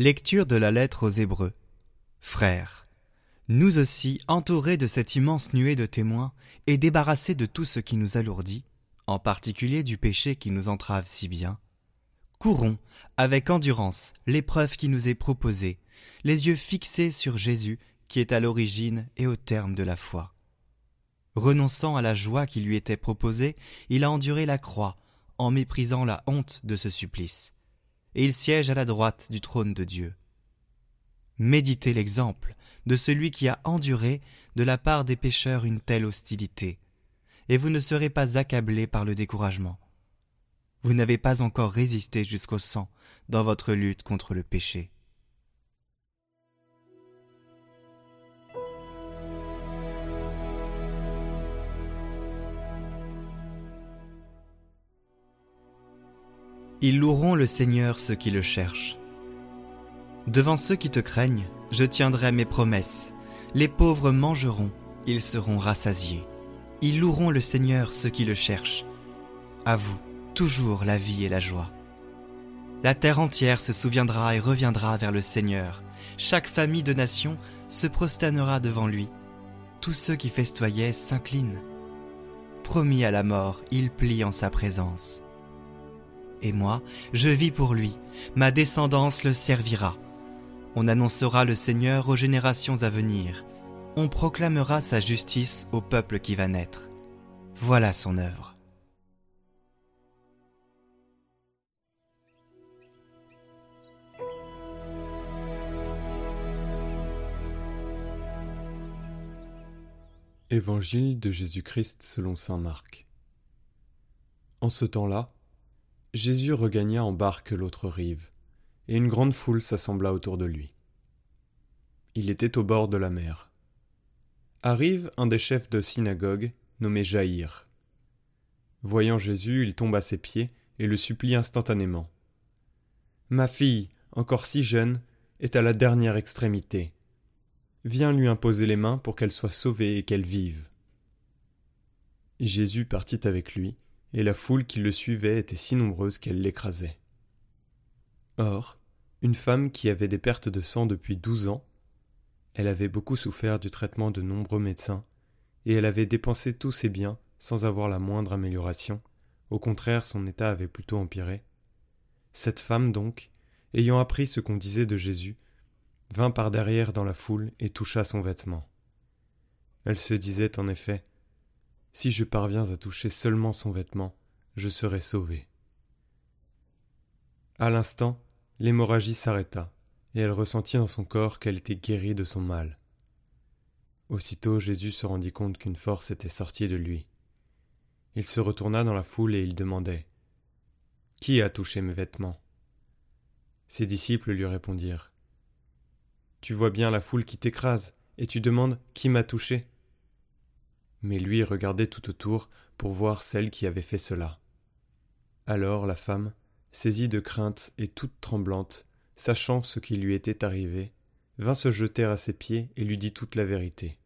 Lecture de la lettre aux Hébreux. Frères, nous aussi, entourés de cette immense nuée de témoins et débarrassés de tout ce qui nous alourdit, en particulier du péché qui nous entrave si bien, courons avec endurance l'épreuve qui nous est proposée, les yeux fixés sur Jésus qui est à l'origine et au terme de la foi. Renonçant à la joie qui lui était proposée, il a enduré la croix, en méprisant la honte de ce supplice, et il siège à la droite du trône de Dieu. Méditez l'exemple de celui qui a enduré de la part des pécheurs une telle hostilité, et vous ne serez pas accablés par le découragement. Vous n'avez pas encore résisté jusqu'au sang dans votre lutte contre le péché. Ils loueront le Seigneur ceux qui le cherchent. Devant ceux qui te craignent, je tiendrai mes promesses. Les pauvres mangeront, ils seront rassasiés. Ils loueront le Seigneur ceux qui le cherchent. À vous, toujours la vie et la joie. La terre entière se souviendra et reviendra vers le Seigneur. Chaque famille de nation se prosternera devant lui. Tous ceux qui festoyaient s'inclinent. Promis à la mort, il plie en sa présence et moi, je vis pour lui, ma descendance le servira. On annoncera le Seigneur aux générations à venir, on proclamera sa justice au peuple qui va naître. Voilà son œuvre. Évangile de Jésus-Christ selon Saint Marc. En ce temps-là, Jésus regagna en barque l'autre rive, et une grande foule s'assembla autour de lui. Il était au bord de la mer. Arrive un des chefs de synagogue, nommé Jaïr. Voyant Jésus, il tombe à ses pieds et le supplie instantanément. Ma fille, encore si jeune, est à la dernière extrémité. Viens lui imposer les mains pour qu'elle soit sauvée et qu'elle vive. Jésus partit avec lui, et la foule qui le suivait était si nombreuse qu'elle l'écrasait. Or, une femme qui avait des pertes de sang depuis douze ans, elle avait beaucoup souffert du traitement de nombreux médecins, et elle avait dépensé tous ses biens sans avoir la moindre amélioration, au contraire son état avait plutôt empiré. Cette femme donc, ayant appris ce qu'on disait de Jésus, vint par derrière dans la foule et toucha son vêtement. Elle se disait en effet si je parviens à toucher seulement son vêtement, je serai sauvé. À l'instant, l'hémorragie s'arrêta, et elle ressentit dans son corps qu'elle était guérie de son mal. Aussitôt Jésus se rendit compte qu'une force était sortie de lui. Il se retourna dans la foule et il demandait Qui a touché mes vêtements? Ses disciples lui répondirent Tu vois bien la foule qui t'écrase, et tu demandes Qui m'a touché? Mais lui regardait tout autour pour voir celle qui avait fait cela. Alors la femme, saisie de crainte et toute tremblante, sachant ce qui lui était arrivé, vint se jeter à ses pieds et lui dit toute la vérité.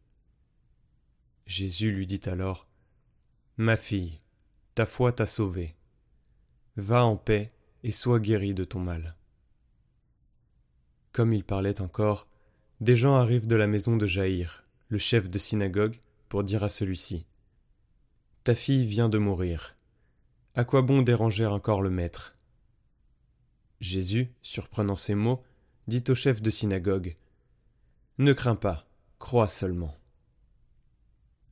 Jésus lui dit alors Ma fille, ta foi t'a sauvée. Va en paix et sois guérie de ton mal. Comme il parlait encore, des gens arrivent de la maison de Jaïr, le chef de synagogue, pour dire à celui-ci Ta fille vient de mourir. À quoi bon déranger encore le maître? Jésus, surprenant ces mots, dit au chef de synagogue Ne crains pas, crois seulement.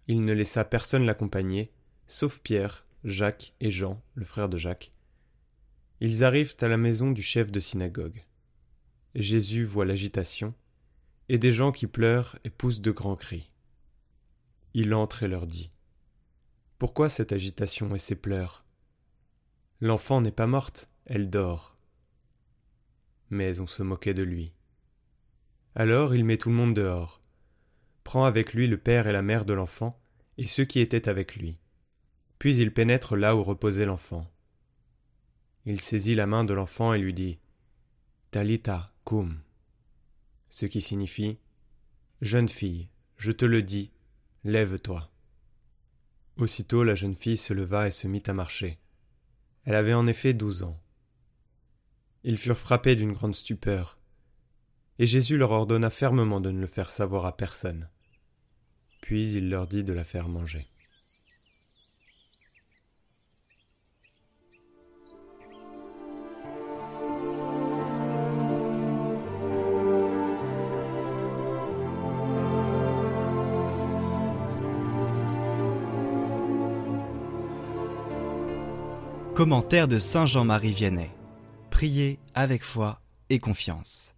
Il ne laissa personne l'accompagner, sauf Pierre, Jacques et Jean, le frère de Jacques. Ils arrivent à la maison du chef de synagogue. Jésus voit l'agitation, et des gens qui pleurent et poussent de grands cris. Il entre et leur dit Pourquoi cette agitation et ces pleurs? L'enfant n'est pas morte, elle dort. Mais on se moquait de lui. Alors il met tout le monde dehors, prend avec lui le père et la mère de l'enfant et ceux qui étaient avec lui. Puis il pénètre là où reposait l'enfant. Il saisit la main de l'enfant et lui dit Talita cum, ce qui signifie Jeune fille, je te le dis, Lève-toi. Aussitôt la jeune fille se leva et se mit à marcher. Elle avait en effet douze ans. Ils furent frappés d'une grande stupeur, Et Jésus leur ordonna fermement de ne le faire savoir à personne. Puis il leur dit de la faire manger. Commentaire de Saint Jean-Marie Vianney. Priez avec foi et confiance.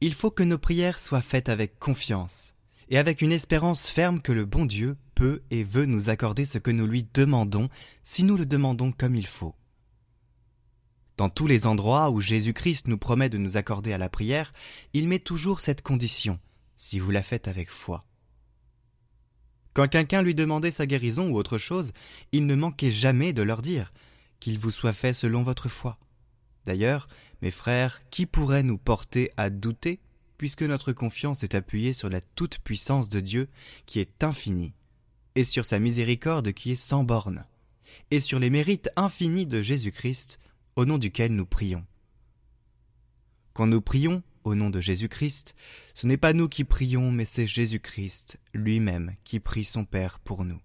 Il faut que nos prières soient faites avec confiance et avec une espérance ferme que le bon Dieu peut et veut nous accorder ce que nous lui demandons si nous le demandons comme il faut. Dans tous les endroits où Jésus-Christ nous promet de nous accorder à la prière, il met toujours cette condition, si vous la faites avec foi. Quand quelqu'un lui demandait sa guérison ou autre chose, il ne manquait jamais de leur dire qu'il vous soit fait selon votre foi. D'ailleurs, mes frères, qui pourrait nous porter à douter, puisque notre confiance est appuyée sur la toute-puissance de Dieu qui est infinie, et sur sa miséricorde qui est sans borne, et sur les mérites infinis de Jésus-Christ, au nom duquel nous prions. Quand nous prions au nom de Jésus-Christ, ce n'est pas nous qui prions, mais c'est Jésus-Christ lui-même qui prie son Père pour nous.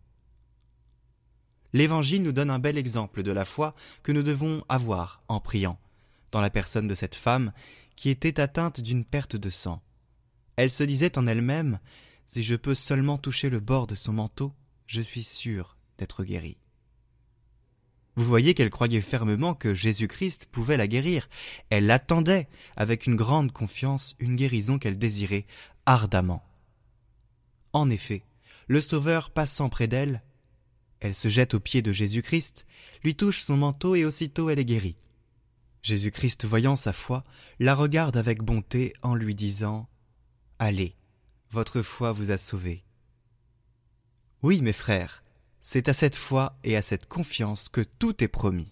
L'Évangile nous donne un bel exemple de la foi que nous devons avoir en priant, dans la personne de cette femme qui était atteinte d'une perte de sang. Elle se disait en elle-même Si je peux seulement toucher le bord de son manteau, je suis sûre d'être guérie. Vous voyez qu'elle croyait fermement que Jésus-Christ pouvait la guérir. Elle attendait avec une grande confiance une guérison qu'elle désirait ardemment. En effet, le Sauveur passant près d'elle, elle se jette aux pieds de Jésus-Christ, lui touche son manteau et aussitôt elle est guérie. Jésus-Christ, voyant sa foi, la regarde avec bonté en lui disant Allez, votre foi vous a sauvé. Oui, mes frères, c'est à cette foi et à cette confiance que tout est promis.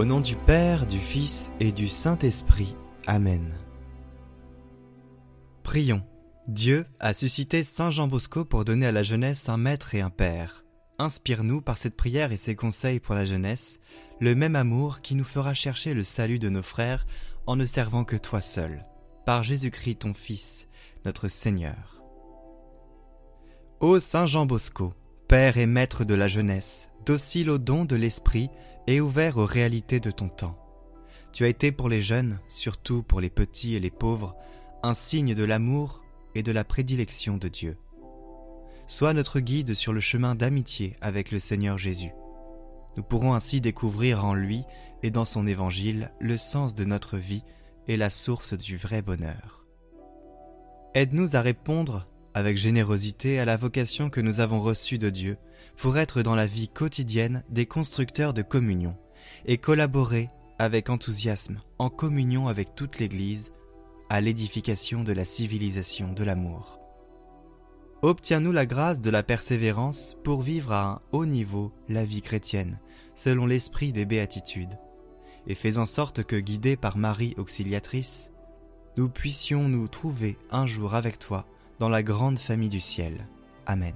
Au nom du Père, du Fils et du Saint-Esprit. Amen. Prions, Dieu a suscité Saint Jean Bosco pour donner à la jeunesse un maître et un père. Inspire-nous par cette prière et ses conseils pour la jeunesse, le même amour qui nous fera chercher le salut de nos frères en ne servant que toi seul, par Jésus-Christ ton Fils, notre Seigneur. Ô Saint Jean Bosco, Père et Maître de la jeunesse, docile aux dons de l'Esprit et ouvert aux réalités de ton temps. Tu as été pour les jeunes, surtout pour les petits et les pauvres, un signe de l'amour et de la prédilection de Dieu. Sois notre guide sur le chemin d'amitié avec le Seigneur Jésus. Nous pourrons ainsi découvrir en lui et dans son évangile le sens de notre vie et la source du vrai bonheur. Aide-nous à répondre avec générosité à la vocation que nous avons reçue de Dieu pour être dans la vie quotidienne des constructeurs de communion et collaborer avec enthousiasme en communion avec toute l'Église à l'édification de la civilisation de l'amour. Obtiens-nous la grâce de la persévérance pour vivre à un haut niveau la vie chrétienne, selon l'esprit des béatitudes, et fais en sorte que, guidés par Marie auxiliatrice, nous puissions nous trouver un jour avec toi dans la grande famille du ciel. Amen.